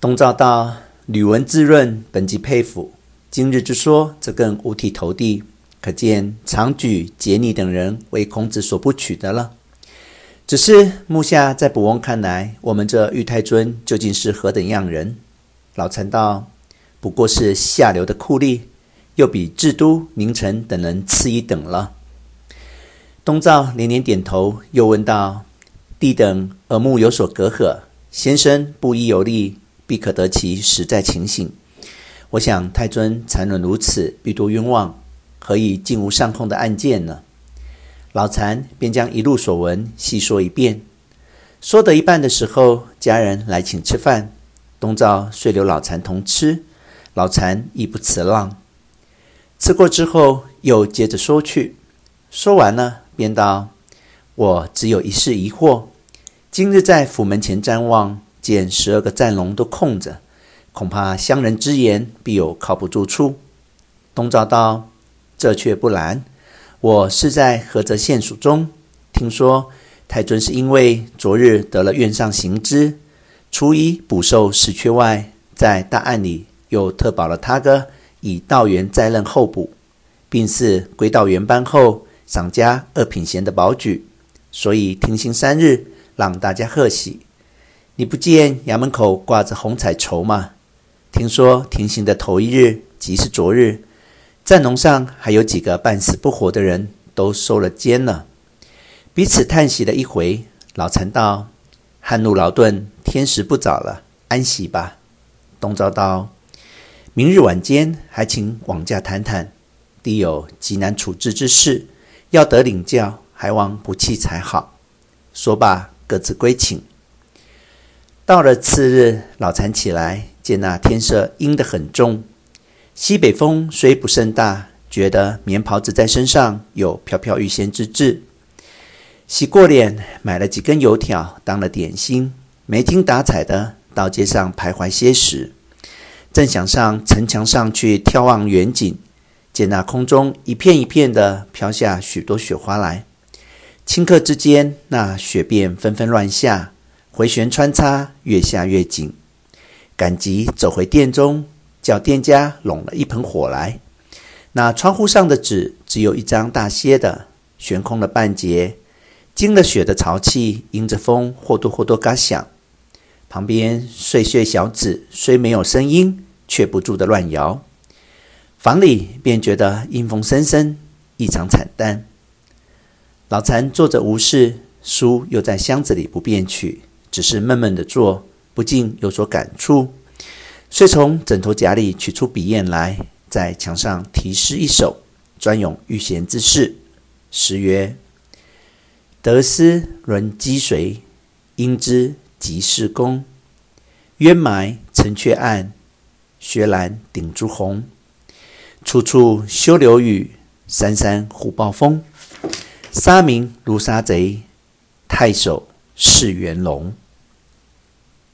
东照道：“吕文滋润，本即佩服。今日之说，则更五体投地，可见长举、杰尼等人为孔子所不取的了。只是目下在卜翁看来，我们这玉太尊究竟是何等样人？”老禅道：“不过是下流的酷吏，又比智都、明臣等人次一等了。”东照连连点头，又问道：“弟等耳目有所隔阂，先生不依有力。”必可得其实在情形。我想太尊残忍如此，必多冤枉，何以竟无上控的案件呢？老禅便将一路所闻细说一遍。说得一半的时候，家人来请吃饭，东照遂留老禅同吃。老禅亦不辞让。吃过之后，又接着说去。说完了，便道：“我只有一事疑惑，今日在府门前瞻望。”见十二个战龙都空着，恐怕乡人之言必有靠不住处。东照道：“这却不然。我是在菏泽县署中听说，太尊是因为昨日得了院上行知，初一补授实缺外，在大案里又特保了他哥以道员在任候补，并是归道员班后赏加二品衔的保举，所以停刑三日，让大家贺喜。”你不见衙门口挂着红彩绸吗？听说停刑的头一日，即是昨日，站笼上还有几个半死不活的人，都收了监了。彼此叹息了一回，老禅道：“汗路劳顿，天时不早了，安息吧。”东照道：“明日晚间还请往家谈谈，弟有极难处置之事，要得领教，还望不弃才好。”说罢，各自归寝。到了次日，老禅起来，见那天色阴得很重，西北风虽不甚大，觉得棉袍子在身上有飘飘欲仙之志。洗过脸，买了几根油条当了点心，没精打采的到街上徘徊些时，正想上城墙上去眺望远景，见那空中一片一片的飘下许多雪花来，顷刻之间，那雪便纷纷乱下。回旋穿插，越下越紧，赶集走回店中，叫店家拢了一盆火来。那窗户上的纸只有一张大些的，悬空了半截，经了雪的潮气，迎着风，或多或多嘎响。旁边碎碎小纸虽没有声音，却不住的乱摇。房里便觉得阴风森森，异常惨淡。老禅坐着无事，书又在箱子里不便取。只是闷闷的坐，不禁有所感触，遂从枕头夹里取出笔砚来，在墙上题诗一首，专咏遇贤之事。诗曰：“得斯轮击随，应知即是公。渊埋城阙暗，薛栏顶朱红。处处休留雨，山山虎豹风。杀民如杀贼，太守是元龙。”